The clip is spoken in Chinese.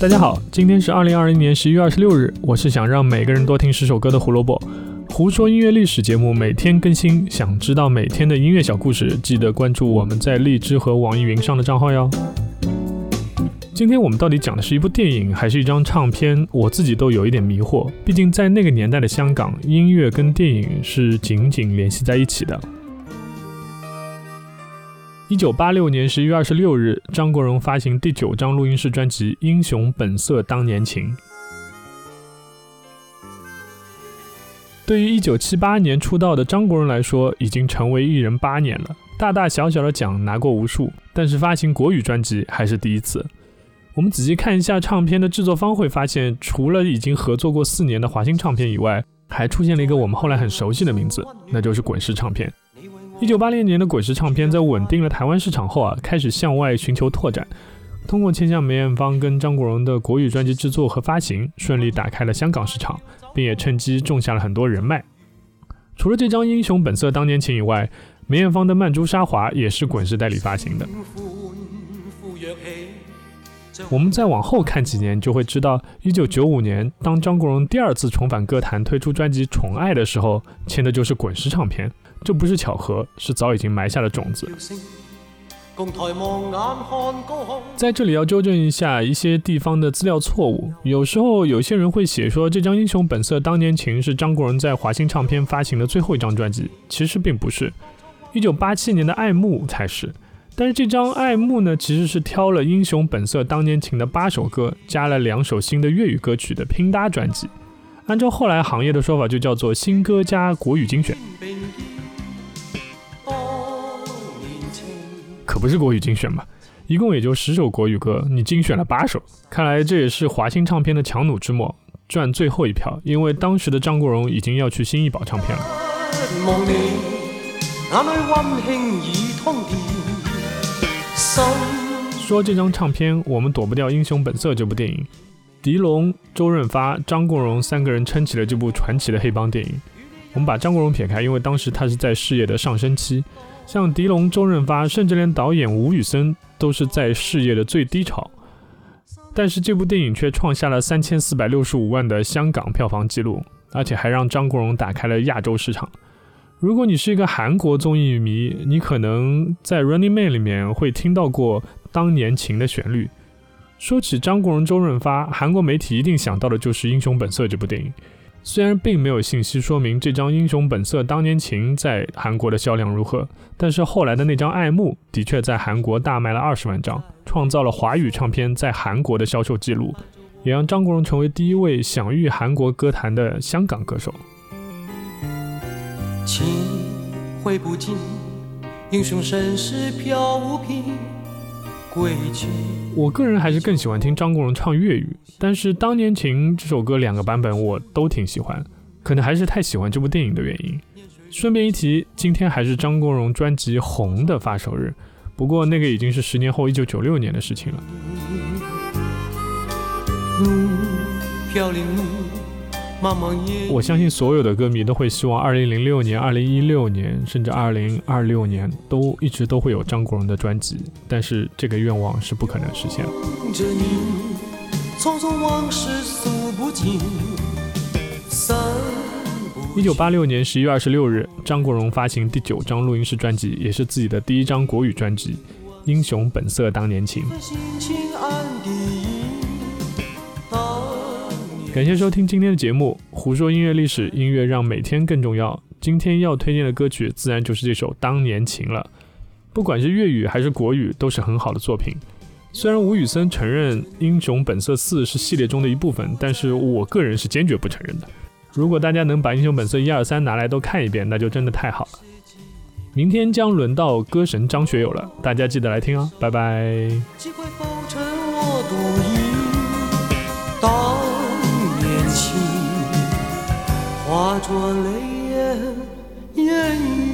大家好，今天是二零二零年十一月二十六日。我是想让每个人多听十首歌的胡萝卜。胡说音乐历史节目每天更新，想知道每天的音乐小故事，记得关注我们在荔枝和网易云上的账号哟。今天我们到底讲的是一部电影还是一张唱片？我自己都有一点迷惑。毕竟在那个年代的香港，音乐跟电影是紧紧联系在一起的。一九八六年十一月二十六日，张国荣发行第九张录音室专辑《英雄本色当年情》。对于一九七八年出道的张国荣来说，已经成为艺人八年了，大大小小的奖拿过无数，但是发行国语专辑还是第一次。我们仔细看一下唱片的制作方，会发现除了已经合作过四年的华星唱片以外，还出现了一个我们后来很熟悉的名字，那就是滚石唱片。一九八零年的滚石唱片在稳定了台湾市场后啊，开始向外寻求拓展。通过签下梅艳芳跟张国荣的国语专辑制作和发行，顺利打开了香港市场，并也趁机种下了很多人脉。除了这张《英雄本色当年情》以外，梅艳芳的《曼珠沙华》也是滚石代理发行的。我们再往后看几年，就会知道，一九九五年，当张国荣第二次重返歌坛，推出专辑《宠爱》的时候，签的就是滚石唱片。这不是巧合，是早已经埋下了种子。在这里要纠正一下一些地方的资料错误。有时候有些人会写说这张《英雄本色当年情》是张国荣在华星唱片发行的最后一张专辑，其实并不是。一九八七年的《爱慕》才是。但是这张《爱慕》呢，其实是挑了《英雄本色当年情》的八首歌，加了两首新的粤语歌曲的拼搭专辑。按照后来行业的说法，就叫做新歌加国语精选。不是国语精选吧？一共也就十首国语歌，你精选了八首，看来这也是华星唱片的强弩之末，赚最后一票。因为当时的张国荣已经要去新艺宝唱片了。说这张唱片，我们躲不掉《英雄本色》这部电影。狄龙、周润发、张国荣三个人撑起了这部传奇的黑帮电影。我们把张国荣撇开，因为当时他是在事业的上升期。像狄龙、周润发，甚至连导演吴宇森都是在事业的最低潮。但是这部电影却创下了三千四百六十五万的香港票房纪录，而且还让张国荣打开了亚洲市场。如果你是一个韩国综艺迷，你可能在《Running Man》里面会听到过《当年情》的旋律。说起张国荣、周润发，韩国媒体一定想到的就是《英雄本色》这部电影。虽然并没有信息说明这张《英雄本色当年情》在韩国的销量如何，但是后来的那张《爱慕》的确在韩国大卖了二十万张，创造了华语唱片在韩国的销售记录，也让张国荣成为第一位享誉韩国歌坛的香港歌手。情挥不尽，英雄身世飘无凭。归去。我个人还是更喜欢听张国荣唱粤语，但是《当年情》这首歌两个版本我都挺喜欢，可能还是太喜欢这部电影的原因。顺便一提，今天还是张国荣专辑《红》的发售日，不过那个已经是十年后一九九六年的事情了。我相信所有的歌迷都会希望二零零六年、二零一六年，甚至二零二六年都一直都会有张国荣的专辑，但是这个愿望是不可能实现了。一九八六年十一月二十六日，张国荣发行第九张录音室专辑，也是自己的第一张国语专辑《英雄本色当年情》。感谢收听今天的节目，胡说音乐历史，音乐让每天更重要。今天要推荐的歌曲自然就是这首《当年情》了。不管是粤语还是国语，都是很好的作品。虽然吴宇森承认《英雄本色四》是系列中的一部分，但是我个人是坚决不承认的。如果大家能把《英雄本色》一二三拿来都看一遍，那就真的太好了。明天将轮到歌神张学友了，大家记得来听哦，拜拜。情化作泪眼烟雨。